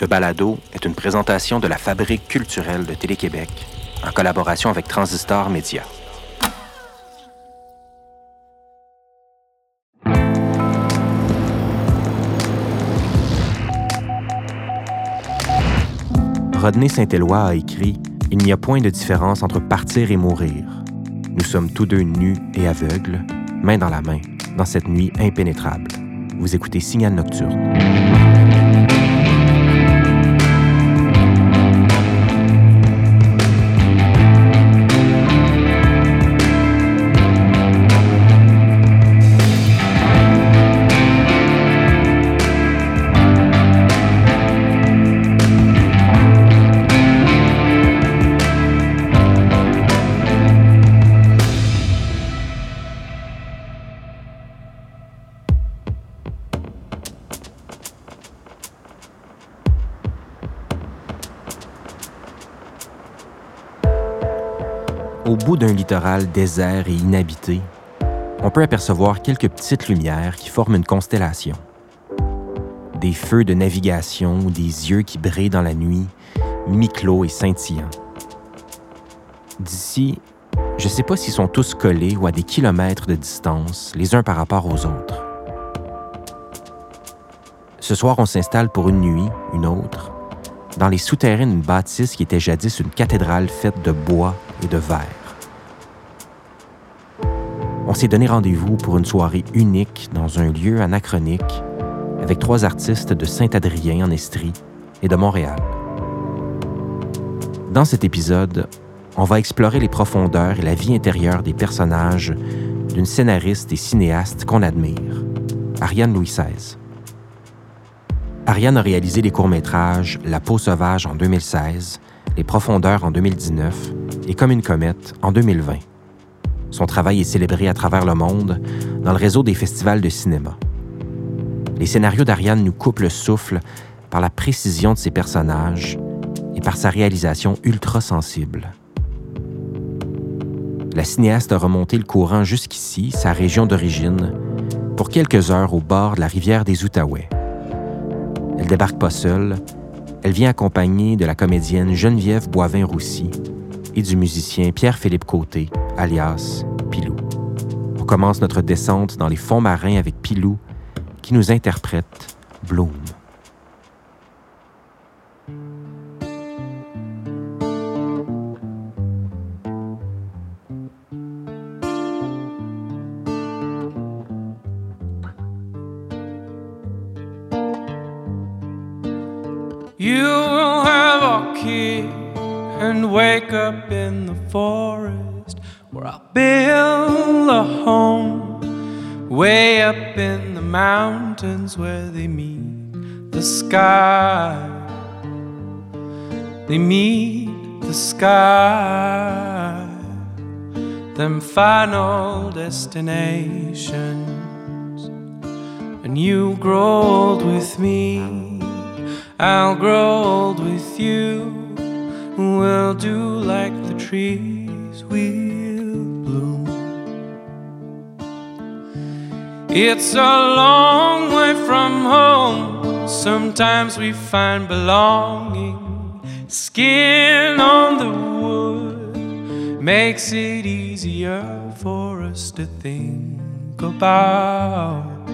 Ce balado est une présentation de la Fabrique culturelle de Télé-Québec en collaboration avec Transistor Média. Rodney Saint-Éloi a écrit Il n'y a point de différence entre partir et mourir. Nous sommes tous deux nus et aveugles, main dans la main, dans cette nuit impénétrable. Vous écoutez Signal Nocturne. Au bout d'un littoral désert et inhabité, on peut apercevoir quelques petites lumières qui forment une constellation. Des feux de navigation ou des yeux qui brillent dans la nuit, mi-clos et scintillants. D'ici, je ne sais pas s'ils sont tous collés ou à des kilomètres de distance, les uns par rapport aux autres. Ce soir, on s'installe pour une nuit, une autre, dans les souterrains d'une bâtisse qui était jadis une cathédrale faite de bois et de verre. On s'est donné rendez-vous pour une soirée unique dans un lieu anachronique avec trois artistes de Saint-Adrien en Estrie et de Montréal. Dans cet épisode, on va explorer les profondeurs et la vie intérieure des personnages d'une scénariste et cinéaste qu'on admire, Ariane Louis XVI. Ariane a réalisé les courts-métrages La peau sauvage en 2016, Les profondeurs en 2019 et Comme une comète en 2020. Son travail est célébré à travers le monde dans le réseau des festivals de cinéma. Les scénarios d'Ariane nous coupent le souffle par la précision de ses personnages et par sa réalisation ultra sensible. La cinéaste a remonté le courant jusqu'ici, sa région d'origine, pour quelques heures au bord de la rivière des Outaouais. Elle débarque pas seule, elle vient accompagnée de la comédienne Geneviève Boivin-Roussy du musicien Pierre-Philippe Côté, alias Pilou. On commence notre descente dans les fonds marins avec Pilou, qui nous interprète Bloom. Wake up in the forest where I'll build a home way up in the mountains where they meet the sky. They meet the sky, them final destinations. And you grow old with me. I'll grow old with you. We'll do like the trees, we'll bloom. It's a long way from home. Sometimes we find belonging. Skin on the wood makes it easier for us to think about.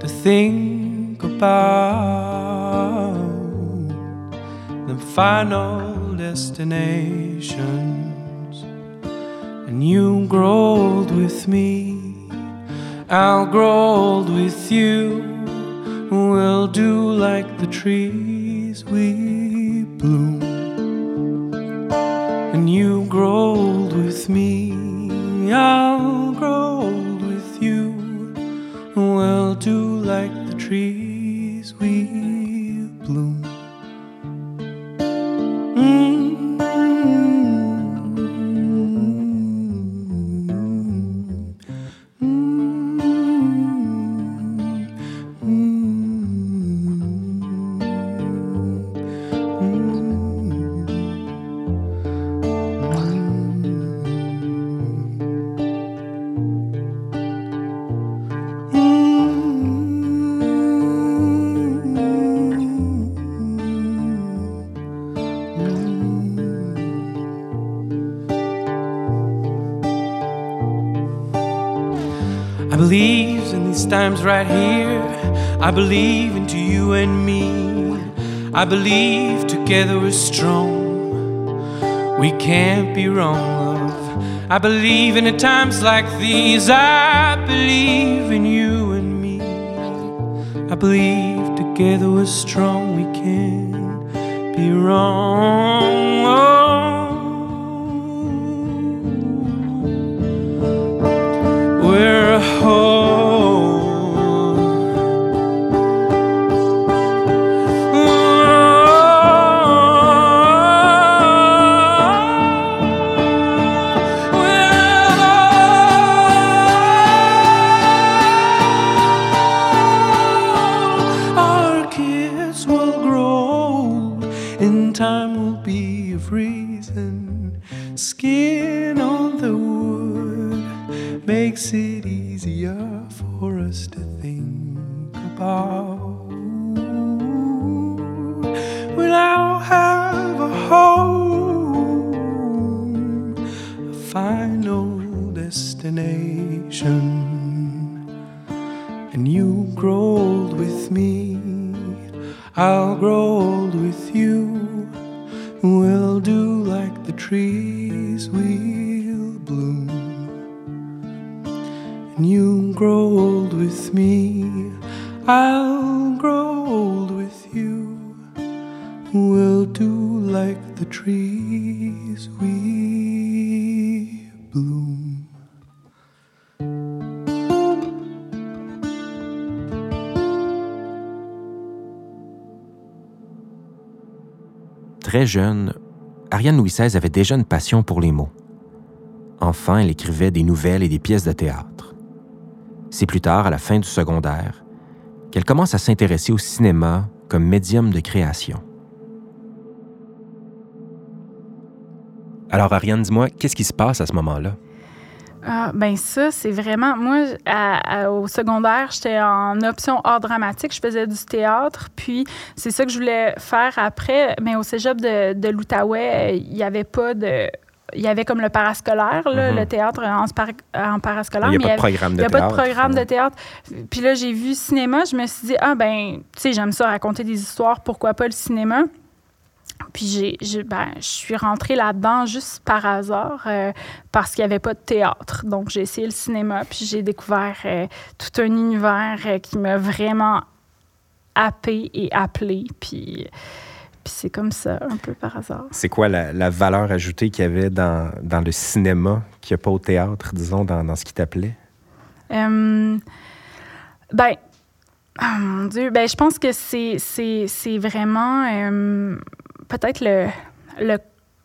To think about final destinations. And you grow old with me, I'll grow old with you. We'll do like the trees we bloom. And you grow old with me, I'll times right here. I believe into you and me. I believe together we're strong. We can't be wrong, love. I believe in the times like these. I believe in you and me. I believe together we're strong. We can't be wrong. I'll grow old with you. We'll do like the trees, we bloom. Très jeune, Ariane Louis XVI avait déjà une passion pour les mots. Enfant, elle écrivait des nouvelles et des pièces de théâtre. C'est plus tard, à la fin du secondaire, qu'elle commence à s'intéresser au cinéma comme médium de création. Alors, Ariane, dis-moi, qu'est-ce qui se passe à ce moment-là? Ah, ben ça, c'est vraiment. Moi, au secondaire, j'étais en option art dramatique. Je faisais du théâtre. Puis, c'est ça que je voulais faire après. Mais au cégep de, de l'Outaouais, il n'y avait pas de. Il y avait comme le parascolaire, là, Mhm. le théâtre en, parascolaire. Il n'y a pas de programme de n'y a théâtre. pas de programme de théâtre. Puis là, j'ai vu cinéma. Je me suis dit, ah, ben, tu sais, j'aime ça, raconter des histoires. Pourquoi pas le cinéma? Puis j'ai, j'ai- ben, je suis rentrée là-dedans juste par hasard euh, parce qu'il n'y avait pas de théâtre. Donc j'ai essayé le cinéma, puis j'ai découvert euh, tout un univers euh, qui m'a vraiment happé et appelé. Puis, puis c'est comme ça, un peu par hasard. C'est quoi la, la valeur ajoutée qu'il y avait dans, dans le cinéma qu'il n'y a pas au théâtre, disons, dans, dans ce qui t'appelait? Euh, ben, oh mon Dieu, ben, je pense que c'est, vraiment euh, peut-être le, le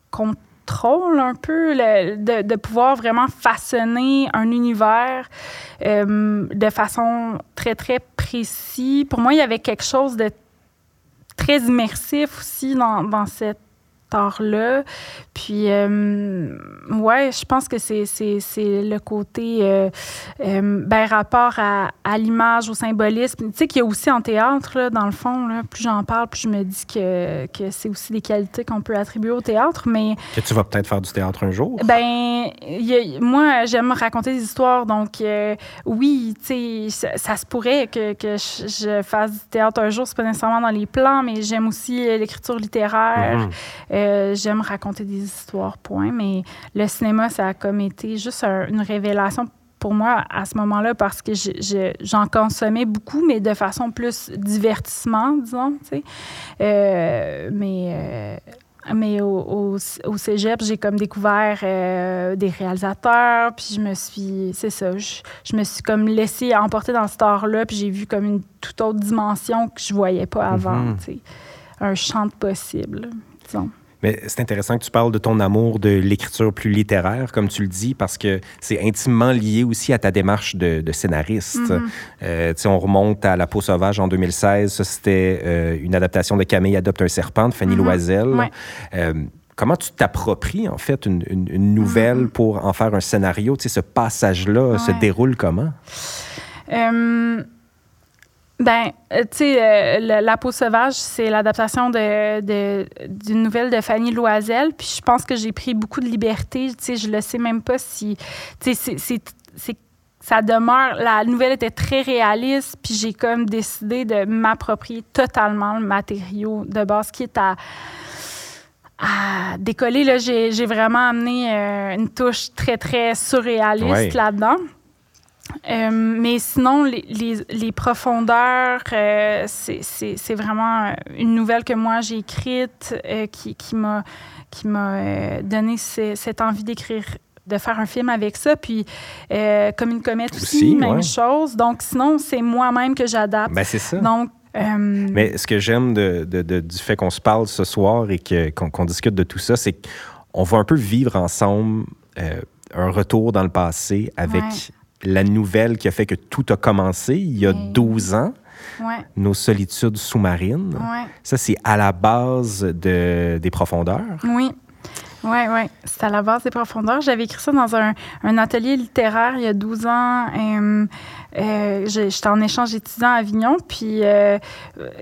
contrôle un peu, le- de, de pouvoir vraiment façonner un univers euh, de façon très, très précise. Pour moi, il y avait quelque chose de très immersif aussi dans, dans cet art-là. Puis, euh, ouais, je pense que c'est, c'est, c'est le côté, euh, euh, ben, rapport à, à l'image, au symbolisme. Tu sais, qu'il y a aussi en théâtre, là, dans le fond, là, plus j'en parle, plus je me dis que, que c'est aussi des qualités qu'on peut attribuer au théâtre. Mais Que tu vas peut-être faire du théâtre un jour? ben, il y a- moi, j'aime raconter des histoires, donc euh, oui, tu sais, ça, ça se pourrait que, que je, je fasse du théâtre un jour, c'est pas nécessairement dans les plans, mais j'aime aussi euh, l'écriture littéraire. Mhm. Euh, j'aime raconter des histoires, point. Mais le cinéma, ça a comme été juste un- une révélation pour moi à ce moment-là parce que je- je- j'en consommais beaucoup, mais de façon plus divertissement, disons. Euh, mais... euh, mais au, au, au cégep, j'ai comme découvert euh, des réalisateurs, puis je me suis, c'est ça, je, je me suis comme laissée emporter dans cet art-là, puis j'ai vu comme une toute autre dimension que je voyais pas avant, Mhm. sais. Un champ de possible, disons. Mais c'est intéressant que tu parles de ton amour de l'écriture plus littéraire, comme tu le dis, parce que c'est intimement lié aussi à ta démarche de, de scénariste. Euh, tu sais, on remonte à La peau sauvage en 2016. Ça, c'était euh, une adaptation de Camille adopte un serpent de Fanny Mhm. Loisel. Ouais. Euh, comment tu t'appropries, en fait, une, une- une nouvelle Mhm. pour en faire un scénario? Tu sais, ce passage-là se déroule comment? Ben, euh, tu sais, euh, le- La peau sauvage, c'est l'adaptation de, de- d'une nouvelle de Fanny Loisel. Puis je pense que j'ai pris beaucoup de liberté. Tu sais, je ne sais même pas si. Tu sais, c'est- c'est- c'est ça demeure. La nouvelle était très réaliste, puis j'ai comme décidé de m'approprier totalement le matériau de base qui est à, à décoller. Là, j'ai, j'ai vraiment amené euh, une touche très, très surréaliste Ouais. là-dedans. Euh, mais sinon, les, les- les profondeurs, euh, c'est, vraiment une nouvelle que moi j'ai écrite euh, qui, qui m'a, qui m'a euh, donné ce- cette envie d'écrire, de faire un film avec ça. Puis, euh, comme une comète aussi, Aussi, même ouais. chose. Donc, sinon, c'est moi-même que j'adapte. Ben, c'est ça. Donc, Mais ce que j'aime de, de- de- du fait qu'on se parle ce soir et qu'on discute de tout ça, c'est qu'on va un peu vivre ensemble un retour dans le passé avec Ouais. La nouvelle qui a fait que tout a commencé il y a Ouais. 12 ans, ouais, nos solitudes sous-marines. ouais. Ça, c'est à la base de, des profondeurs. Oui. Oui, oui. C'est à la base des profondeurs. J'avais écrit ça dans un, un atelier littéraire il y a 12 ans. Euh, euh, J'étais en échange étudiant à Avignon. Puis, euh,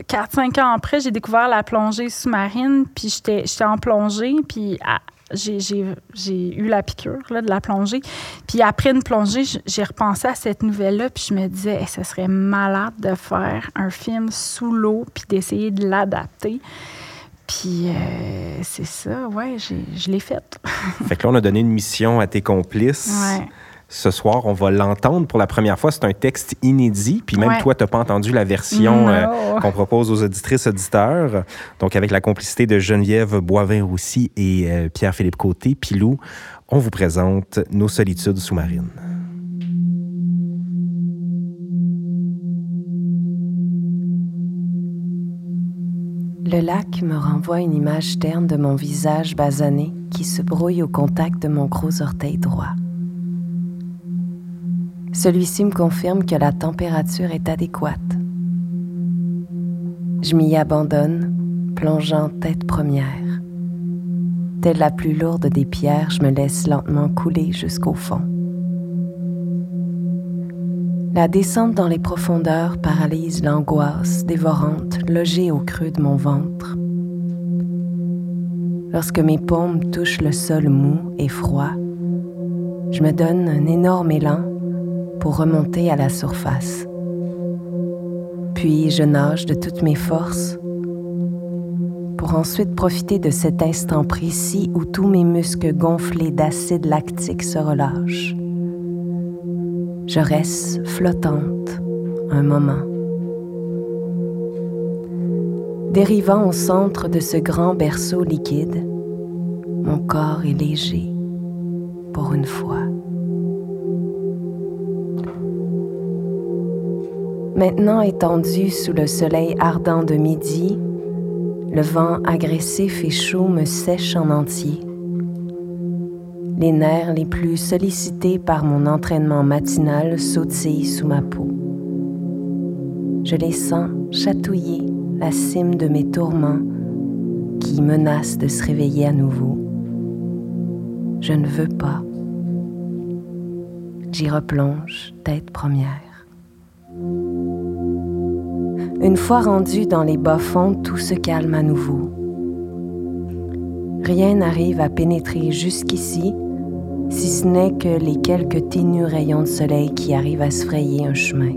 4-5 ans après, j'ai découvert la plongée sous-marine. Puis, j'étais j'étais en plongée. Puis, à- j'ai eu la piqûre là, de la plongée. Puis, après une plongée, j'ai repensé à cette nouvelle-là. Puis, je me disais, ce serait malade de faire un film sous l'eau. Puis, d'essayer de l'adapter. Puis euh, c'est ça, ouais, je l'ai faite. Fait que là, on a donné une mission à tes complices. Ouais. Ce soir, on va l'entendre pour la première fois. C'est un texte inédit. Puis même Ouais. toi, tu n'as pas entendu la version euh, qu'on propose aux auditrices auditeurs. Donc, avec la complicité de Geneviève Boivin-Roussy et euh, Pierre-Philippe Côté, Pilou, on vous présente Nos solitudes sous-marines. Le lac me renvoie une image terne de mon visage basané qui se brouille au contact de mon gros orteil droit. Celui-ci me confirme que la température est adéquate. Je m'y abandonne, plongeant tête première. Telle la plus lourde des pierres, je me laisse lentement couler jusqu'au fond. La descente dans les profondeurs paralyse l'angoisse dévorante logée au creux de mon ventre. Lorsque mes paumes touchent le sol mou et froid, je me donne un énorme élan pour remonter à la surface. Puis je nage de toutes mes forces pour ensuite profiter de cet instant précis où tous mes muscles gonflés d'acide lactique se relâchent. Je reste flottante un moment. Dérivant au centre de ce grand berceau liquide, mon corps est léger pour une fois. Maintenant étendu sous le soleil ardent de midi, le vent agressif et chaud me sèche en entier. Les nerfs les plus sollicités par mon entraînement matinal sautillent sous ma peau. Je les sens chatouiller la cime de mes tourments qui menacent de se réveiller à nouveau. Je ne veux pas. J'y replonge tête première. Une fois rendu dans les bas-fonds, tout se calme à nouveau. Rien n'arrive à pénétrer jusqu'ici, si ce n'est que les quelques ténus rayons de soleil qui arrivent à se frayer un chemin.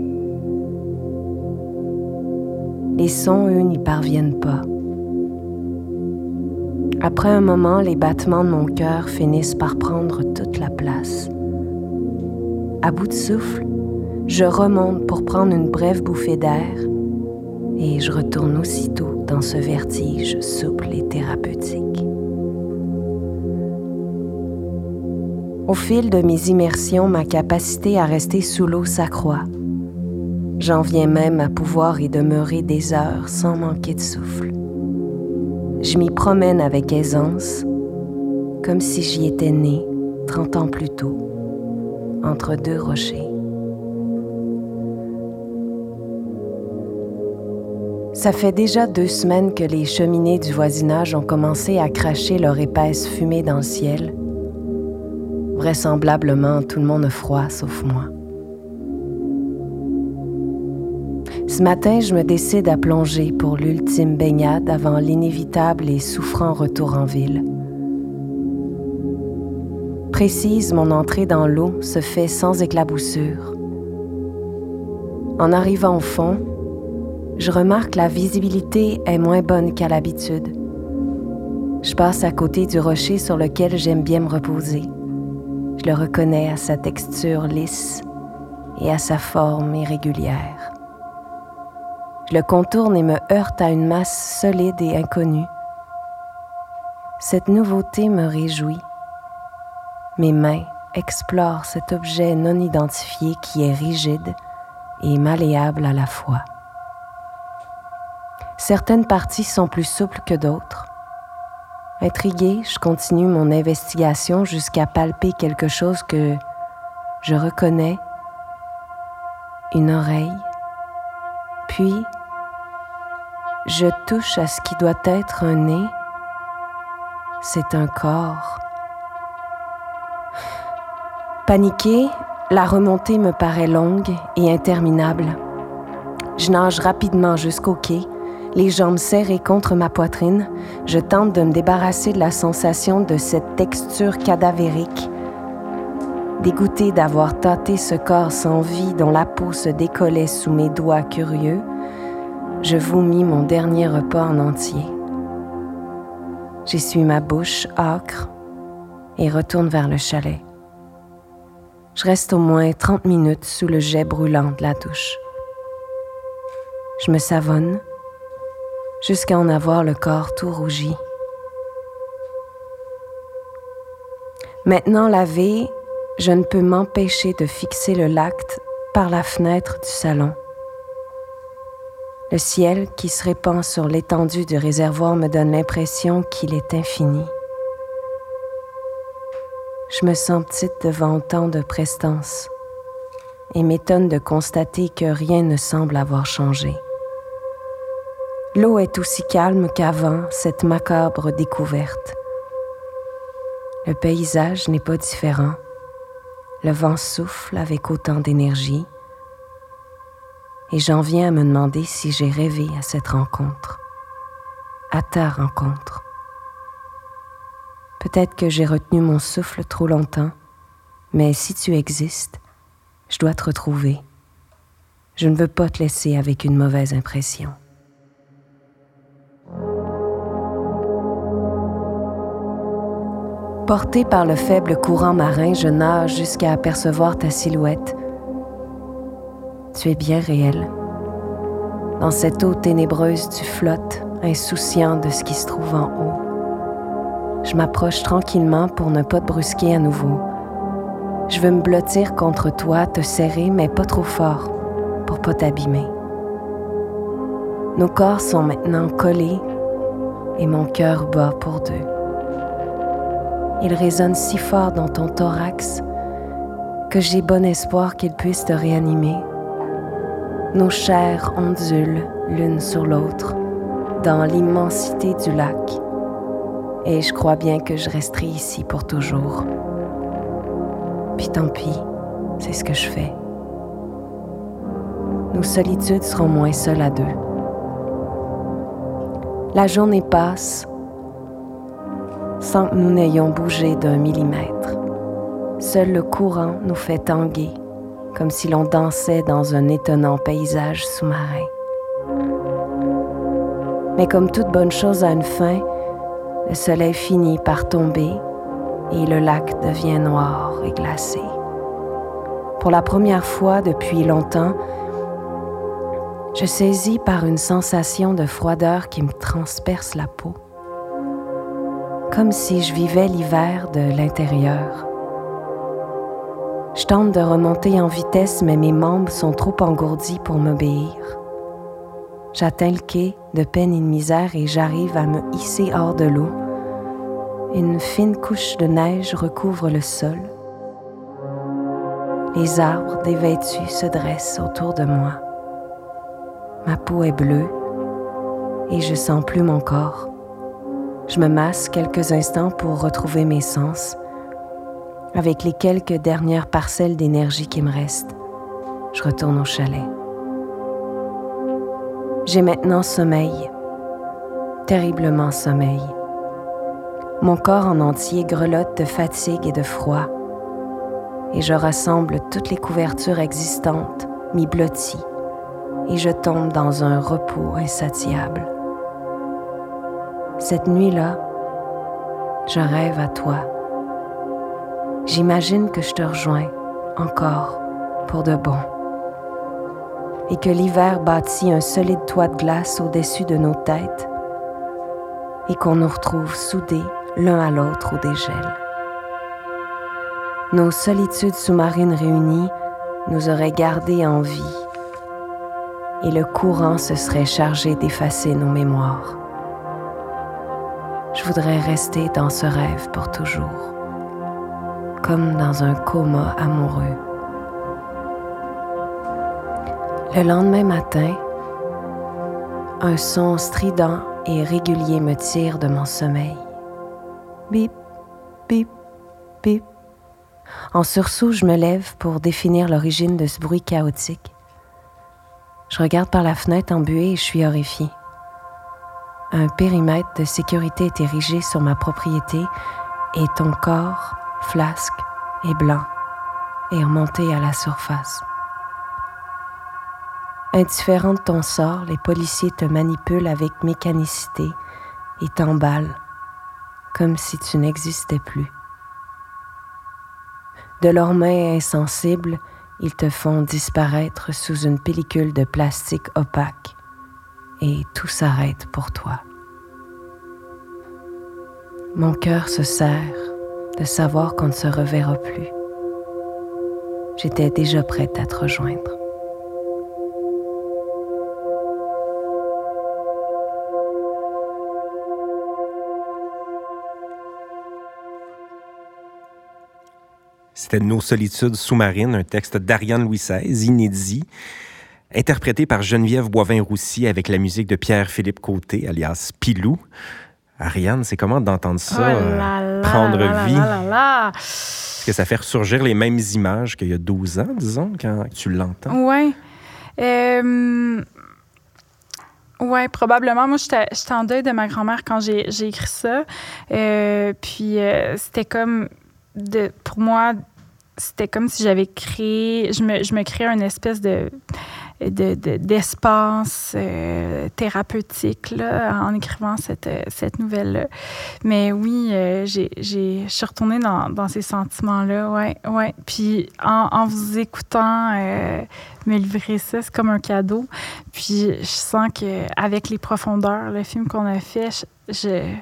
Les sons, eux, n'y parviennent pas. Après un moment, les battements de mon cœur finissent par prendre toute la place. À bout de souffle, je remonte pour prendre une brève bouffée d'air et je retourne aussitôt dans ce vertige souple et thérapeutique. Au fil de mes immersions, ma capacité à rester sous l'eau s'accroît. J'en viens même à pouvoir y demeurer des heures sans manquer de souffle. Je m'y promène avec aisance, comme si j'y étais né 30 ans plus tôt, entre deux rochers. Ça fait déjà deux semaines que les cheminées du voisinage ont commencé à cracher leur épaisse fumée dans le ciel. Vraisemblablement, tout le monde a froid sauf moi. Ce matin, je me décide à plonger pour l'ultime baignade avant l'inévitable et souffrant retour en ville. Précise, mon entrée dans l'eau se fait sans éclaboussure. En arrivant au fond, je remarque que la visibilité est moins bonne qu'à l'habitude. Je passe à côté du rocher sur lequel j'aime bien me reposer. Je le reconnais à sa texture lisse et à sa forme irrégulière. Je le contourne et me heurte à une masse solide et inconnue. Cette nouveauté me réjouit. Mes mains explorent cet objet non identifié qui est rigide et malléable à la fois. Certaines parties sont plus souples que d'autres. Intriguée, je continue mon investigation jusqu'à palper quelque chose que je reconnais, une oreille, puis je touche à ce qui doit être un nez. C'est un corps. Paniquée, la remontée me paraît longue et interminable. Je nage rapidement jusqu'au quai, les jambes serrées contre ma poitrine. Je tente de me débarrasser de la sensation de cette texture cadavérique. Dégoûtée d'avoir tâté ce corps sans vie dont la peau se décollait sous mes doigts curieux, je vomis mon dernier repas en entier. J'essuie ma bouche âcre et retourne vers le chalet. Je reste au moins 30 minutes sous le jet brûlant de la douche. Je me savonne jusqu'à en avoir le corps tout rougi. Maintenant lavé, je ne peux m'empêcher de fixer le lac par la fenêtre du salon. Le ciel qui se répand sur l'étendue du réservoir me donne l'impression qu'il est infini. Je me sens petite devant autant de prestance et m'étonne de constater que rien ne semble avoir changé. L'eau est aussi calme qu'avant cette macabre découverte. Le paysage n'est pas différent. Le vent souffle avec autant d'énergie et j'en viens à me demander si j'ai rêvé à cette rencontre, à ta rencontre. Peut-être que j'ai retenu mon souffle trop longtemps, mais si tu existes, je dois te retrouver. Je ne veux pas te laisser avec une mauvaise impression. Porté par le faible courant marin, je nage jusqu'à apercevoir ta silhouette. Tu es bien réel. Dans cette eau ténébreuse, tu flottes, insouciant de ce qui se trouve en haut. Je m'approche tranquillement pour ne pas te brusquer à nouveau. Je veux me blottir contre toi, te serrer, mais pas trop fort, pour pas t'abîmer. Nos corps sont maintenant collés et mon cœur bat pour deux. Il résonne si fort dans ton thorax que j'ai bon espoir qu'il puisse te réanimer. Nos chairs ondulent l'une sur l'autre dans l'immensité du lac et je crois bien que je resterai ici pour toujours. Puis tant pis, c'est ce que je fais. Nos solitudes seront moins seules à deux. La journée passe sans que nous n'ayons bougé d'un millimètre. Seul le courant nous fait tanguer, comme si l'on dansait dans un étonnant paysage sous-marin. Mais comme toute bonne chose a une fin, le soleil finit par tomber et le lac devient noir et glacé. Pour la première fois depuis longtemps, je saisis par une sensation de froideur qui me transperce la peau, comme si je vivais l'hiver de l'intérieur. Je tente de remonter en vitesse, mais mes membres sont trop engourdis pour m'obéir. J'atteins le quai de peine et de misère et j'arrive à me hisser hors de l'eau. Une fine couche de neige recouvre le sol. Les arbres dévêtus se dressent autour de moi. Ma peau est bleue et je sens plus mon corps. Je me masse quelques instants pour retrouver mes sens. Avec les quelques dernières parcelles d'énergie qui me restent, je retourne au chalet. J'ai maintenant sommeil, terriblement sommeil. Mon corps en entier grelotte de fatigue et de froid, et je rassemble toutes les couvertures existantes, m'y blottis, et je tombe dans un repos insatiable. Cette nuit-là, je rêve à toi. J'imagine que je te rejoins encore pour de bon et que l'hiver bâtit un solide toit de glace au-dessus de nos têtes et qu'on nous retrouve soudés l'un à l'autre au dégel. Nos solitudes sous-marines réunies nous auraient gardés en vie et le courant se serait chargé d'effacer nos mémoires. Je voudrais rester dans ce rêve pour toujours, comme dans un coma amoureux. Le lendemain matin, un son strident et régulier me tire de mon sommeil. Bip, bip, bip. En sursaut, je me lève pour définir l'origine de ce bruit chaotique. Je regarde par la fenêtre embuée et je suis horrifiée. Un périmètre de sécurité est érigé sur ma propriété et ton corps, flasque et blanc, est remonté à la surface. Indifférent de ton sort, les policiers te manipulent avec mécanicité et t'emballent comme si tu n'existais plus. De leurs mains insensibles, ils te font disparaître sous une pellicule de plastique opaque et tout s'arrête pour toi. Mon cœur se serre de savoir qu'on ne se reverra plus. J'étais déjà prête à te rejoindre. C'était Nos solitudes sous-marines, un texte d'Ariane Louis XVI, inédit, interprété par Geneviève Boivin-Roussy avec la musique de Pierre-Philippe Côté, alias Pilou. Ariane, c'est comment d'entendre ça Oh euh, là là prendre là là vie? là là là. Est-ce que ça fait ressurgir les mêmes images qu'il y a 12 ans, disons, quand tu l'entends? Ouais. Euh, ouais, probablement. Moi, j'étais en deuil de ma grand-mère quand j'ai j'ai écrit ça. Euh, puis euh, c'était comme, de, pour moi, c'était comme si j'avais créé, je me, je me créais une espèce de de- de- d'espace euh, thérapeutique là, en écrivant cette, euh, cette nouvelle-là. Mais oui, euh, j'ai, je suis retournée dans, dans ces sentiments-là, ouais, ouais. Puis en, en vous écoutant euh, me livrer ça, c'est comme un cadeau. Puis je sens que avec les profondeurs, le film qu'on a fait, je, je,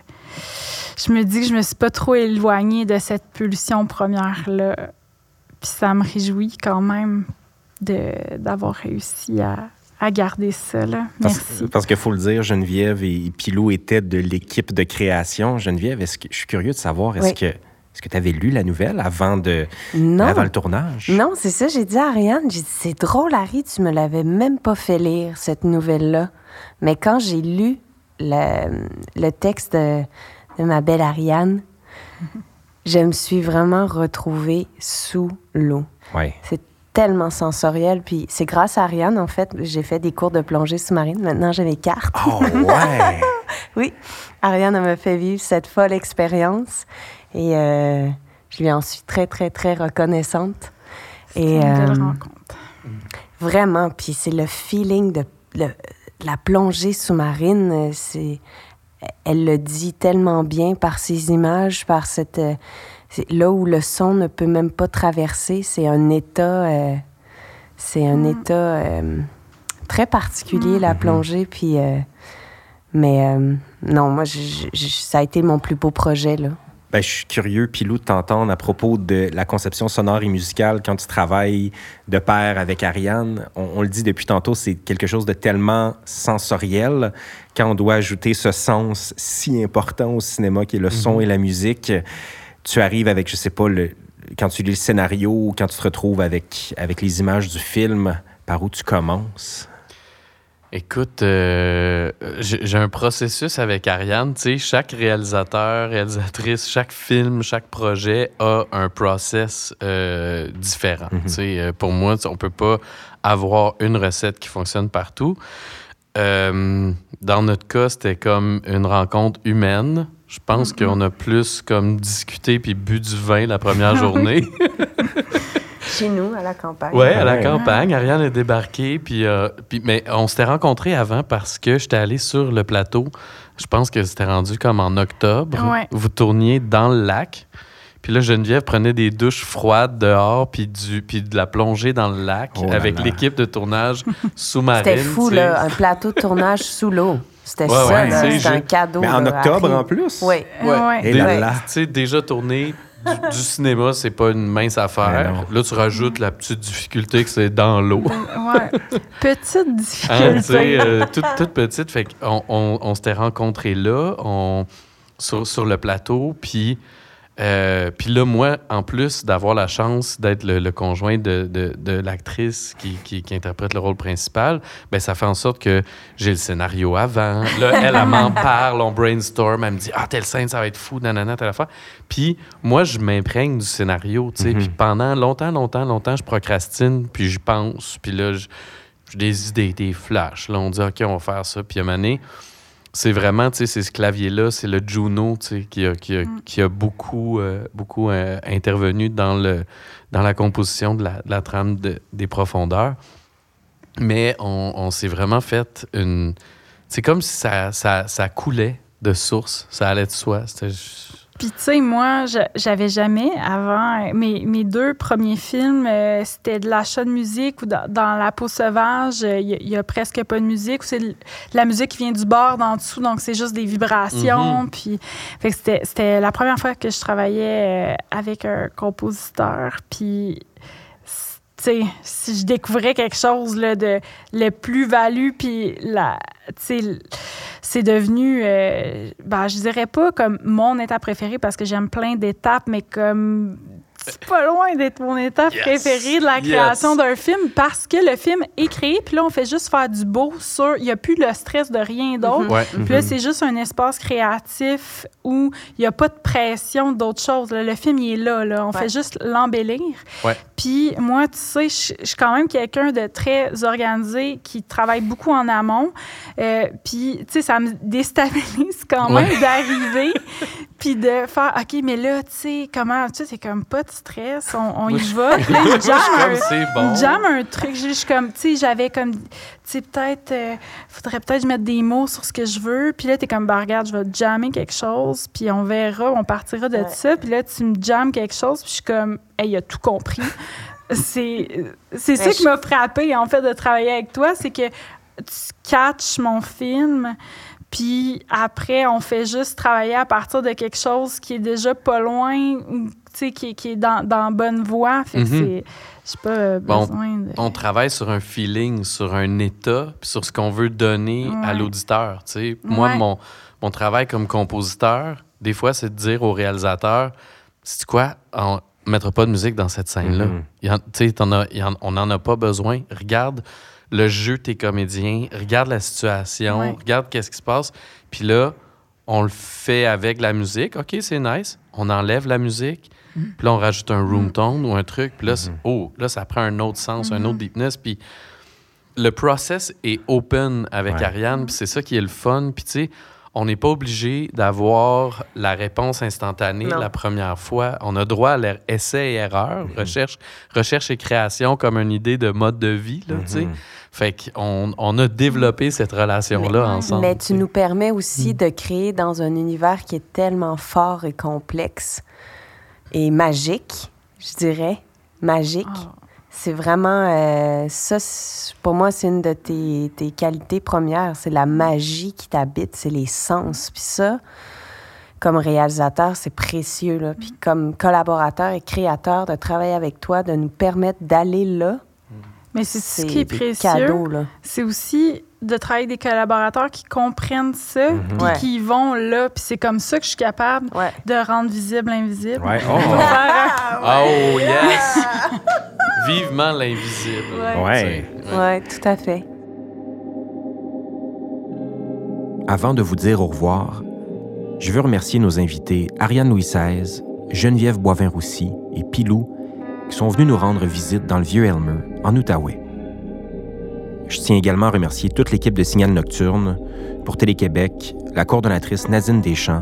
je me dis que je me suis pas trop éloignée de cette pulsion première-là. Puis ça me réjouit quand même de, d'avoir réussi à, à garder ça. Là. Parce, Merci. parce qu'il faut le dire, Geneviève et Pilou étaient de l'équipe de création. Geneviève, est-ce que, je suis curieux de savoir, est-ce Oui. que est-ce que tu avais lu la nouvelle avant, de, Non. avant le tournage? Non, c'est ça, j'ai dit à Ariane, j'ai dit, c'est drôle, Harry, tu me l'avais même pas fait lire, cette nouvelle-là. Mais quand j'ai lu le, le texte de, de ma belle Ariane, je me suis vraiment retrouvée sous l'eau. Ouais. C'est tellement sensoriel. Puis c'est grâce à Ariane, en fait, j'ai fait des cours de plongée sous-marine. Maintenant, j'ai mes cartes. Oh, ouais! Oui, Ariane m'a fait vivre cette folle expérience et euh, je lui en suis très, très, très reconnaissante. C'est Et une belle euh, rencontre. vraiment, puis c'est le feeling de le- la plongée sous-marine. euh, C'est, elle le dit tellement bien par ses images, par cette euh, là où le son ne peut même pas traverser. C'est un état, euh, c'est un état euh, très particulier la plongée. Puis, euh, mais euh, non, moi, je- je- je- ça a été mon plus beau projet là. Ben, je suis curieux, Pilou, de t'entendre à propos de la conception sonore et musicale quand tu travailles de pair avec Ariane. On, on le dit depuis tantôt, c'est quelque chose de tellement sensoriel. Quand on doit ajouter ce sens si important au cinéma qui est le son et la musique, tu arrives avec, je sais pas, le, quand tu lis le scénario ou quand tu te retrouves avec, avec les images du film, par où tu commences? Écoute, euh, j'ai un processus avec Ariane. Tu sais, chaque réalisateur, réalisatrice, chaque film, chaque projet a un process euh, différent. Tu sais, euh, pour moi, on peut pas avoir une recette qui fonctionne partout. Euh, dans notre cas, c'était comme une rencontre humaine. Je pense qu'on a plus comme discuté puis bu du vin la première journée. Chez nous, à la campagne. Ouais, à la Ouais. campagne. Ariane est débarquée. Puis, euh, puis, mais on s'était rencontrés avant parce que j'étais allé sur le plateau. Je pense que c'était rendu comme en octobre. Ouais. Vous tourniez dans le lac. Puis là, Geneviève prenait des douches froides dehors, puis, du, puis de la plongée dans le lac Oh là avec l'équipe de tournage sous-marine. C'était fou, là. Un plateau de tournage sous l'eau. C'était Ouais, ça, ouais, C'était un cadeau. Mais en là, octobre après. en plus? Oui. Ouais. Et là. Tu sais, déjà tourné du, du cinéma, c'est pas une mince affaire. Là, tu rajoutes la petite difficulté que c'est dans l'eau. Ouais. Petite Hein, difficulté. tu sais, euh, toute, toute petite. Fait qu'on on, on s'était rencontrés là, on, sur, sur le plateau. Puis, euh, puis là, moi, en plus d'avoir la chance d'être le, le conjoint de, de, de l'actrice qui, qui, qui interprète le rôle principal, ben, ça fait en sorte que j'ai le scénario avant. Là, elle, elle m'en parle, on brainstorm, elle me dit Ah, telle scène, ça va être fou, nanana, telle affaire. Puis moi, je m'imprègne du scénario, tu sais. Mhm. Puis pendant longtemps, longtemps, longtemps, je procrastine, puis j'y pense. Puis là, je- j'ai des idées, des flashs. Là, on dit, OK, on va faire ça. Puis à un moment donné, c'est vraiment, tu sais, c'est ce clavier-là, c'est le Juno, tu sais, qui a, qui a, qui a beaucoup, euh, beaucoup euh, intervenu dans, le, dans la composition de la, de la trame de- des profondeurs. Mais on, on s'est vraiment fait une... C'est comme si ça, ça, ça coulait de source, ça allait de soi. C'était juste- Puis, tu sais, moi, j'avais jamais avant. Mes, mes deux premiers films, euh, c'était de l'achat de musique ou dans, dans La peau sauvage, euh, il y, a presque pas de musique. ou C'est de la musique qui vient du bord d'en dessous, donc c'est juste des vibrations. Puis, fait que c'était- c'était la première fois que je travaillais euh, avec un compositeur. Puis, si je découvrais quelque chose de le plus-value, puis la, c'est devenu, euh, ben, je dirais pas comme mon étape préférée parce que j'aime plein d'étapes, mais comme c'est pas loin d'être mon étape Yes. préférée de la Yes. création d'un film parce que le film est créé, puis là, on fait juste faire du beau sur. Il n'y a plus le stress de rien d'autre. Ouais. Puis là, c'est juste un espace créatif où il n'y a pas de pression d'autres choses. là. Le film, il est là. là. On Ouais. fait juste l'embellir. Ouais. Puis moi, tu sais, je je suis quand même quelqu'un de très organisé qui travaille beaucoup en amont. Euh, puis, tu sais, ça me déstabilise quand même Ouais. d'arriver puis de faire, OK, mais là, tu sais, comment, tu sais, c'est comme pas de stress, on, on y va. Puis là, il comme, un- bon. me jamme un truc. Je suis comme, tu sais, j'avais comme, tu sais, peut-être, euh, faudrait peut-être mette des mots sur ce que je veux. Puis là, t'es comme, bah, regarde, je vais jammer quelque chose, puis on verra, on partira de Ouais. ça. Puis là, tu me jammes quelque chose, puis je suis comme, hey, il a tout compris. c'est c'est ça qui m'a frappé, en fait, de travailler avec toi, c'est que tu catches mon film. Puis après, on fait juste travailler à partir de quelque chose qui est déjà pas loin ou tu sais, qui, est- qui est dans, dans bonne voie. Fait que Mhm. c'est. Pas euh, Bon, besoin de. on travaille sur un feeling, sur un état, puis sur ce qu'on veut donner à l'auditeur. tu sais. Moi, mon, mon travail comme compositeur, des fois, c'est de dire au réalisateur, c'est quoi, on ne mettra pas de musique dans cette scène-là. Mhm. Tu sais, on n'en a pas besoin. Regarde le jeu tes comédiens, regarde la situation, Ouais. regarde qu'est-ce qui se passe. Puis là, on le fait avec la musique. OK, c'est nice. On enlève la musique. Puis là, on rajoute un room tone ou un truc. Puis là, c'est- oh, là, ça prend un autre sens, un autre deepness. Puis le process est open avec Ouais. Ariane. Puis c'est ça qui est le fun. Puis tu sais, on n'est pas obligé d'avoir la réponse instantanée Non. la première fois. On a droit à l'essai et erreur, recherche, recherche et création comme une idée de mode de vie. Là, tu sais. Fait qu'on on a développé cette relation-là ensemble. Mais tu nous permets aussi de créer dans un univers qui est tellement fort et complexe et magique, je dirais. Magique. Ah. C'est vraiment. euh, ça, pour moi, c'est une de tes, tes qualités premières. C'est la magie qui t'habite, c'est les sens. Puis ça, comme réalisateur, c'est précieux. Là. Puis comme collaborateur et créateur, de travailler avec toi, de nous permettre d'aller là, Mais c'est ce qui est précieux. C'est aussi de travailler avec des collaborateurs qui comprennent ça, puis Ouais. qui vont là. Puis c'est comme ça que je suis capable Ouais. de rendre visible l'invisible. Ouais. Oh. un- Oh, yes! Vivement l'invisible. Ouais, tout à fait. Avant de vous dire au revoir, je veux remercier nos invités Ariane Louis XVI, Geneviève Boivin-Roussy et Pilou qui sont venus nous rendre visite dans le vieux Elmer, en Outaouais. Je tiens également à remercier toute l'équipe de Signal Nocturne, pour Télé-Québec, la coordonnatrice Nadine Deschamps,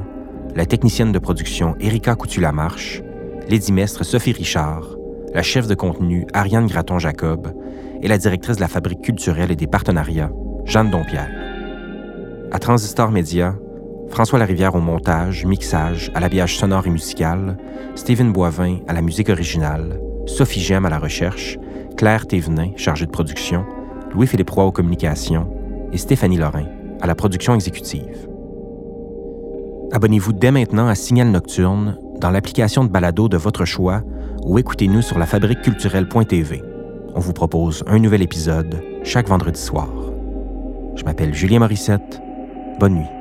la technicienne de production Erika Coutu-Lamarche, l'édimestre Sophie Richard, la chef de contenu Ariane Graton-Jacob et la directrice de la Fabrique culturelle et des partenariats, Jeanne Dompierre. À Transistor Média, François Larivière au montage, mixage, à l'habillage sonore et musical, Stephen Boivin à la musique originale, Sophie Gem à la recherche, Claire Thévenin, chargée de production, Louis-Philippe Roy aux communications et Stéphanie Lorrain à la production exécutive. Abonnez-vous dès maintenant à Signal Nocturne dans l'application de balado de votre choix ou écoutez-nous sur lafabriqueculturelle.tv. On vous propose un nouvel épisode chaque vendredi soir. Je m'appelle Julien Morissette. Bonne nuit.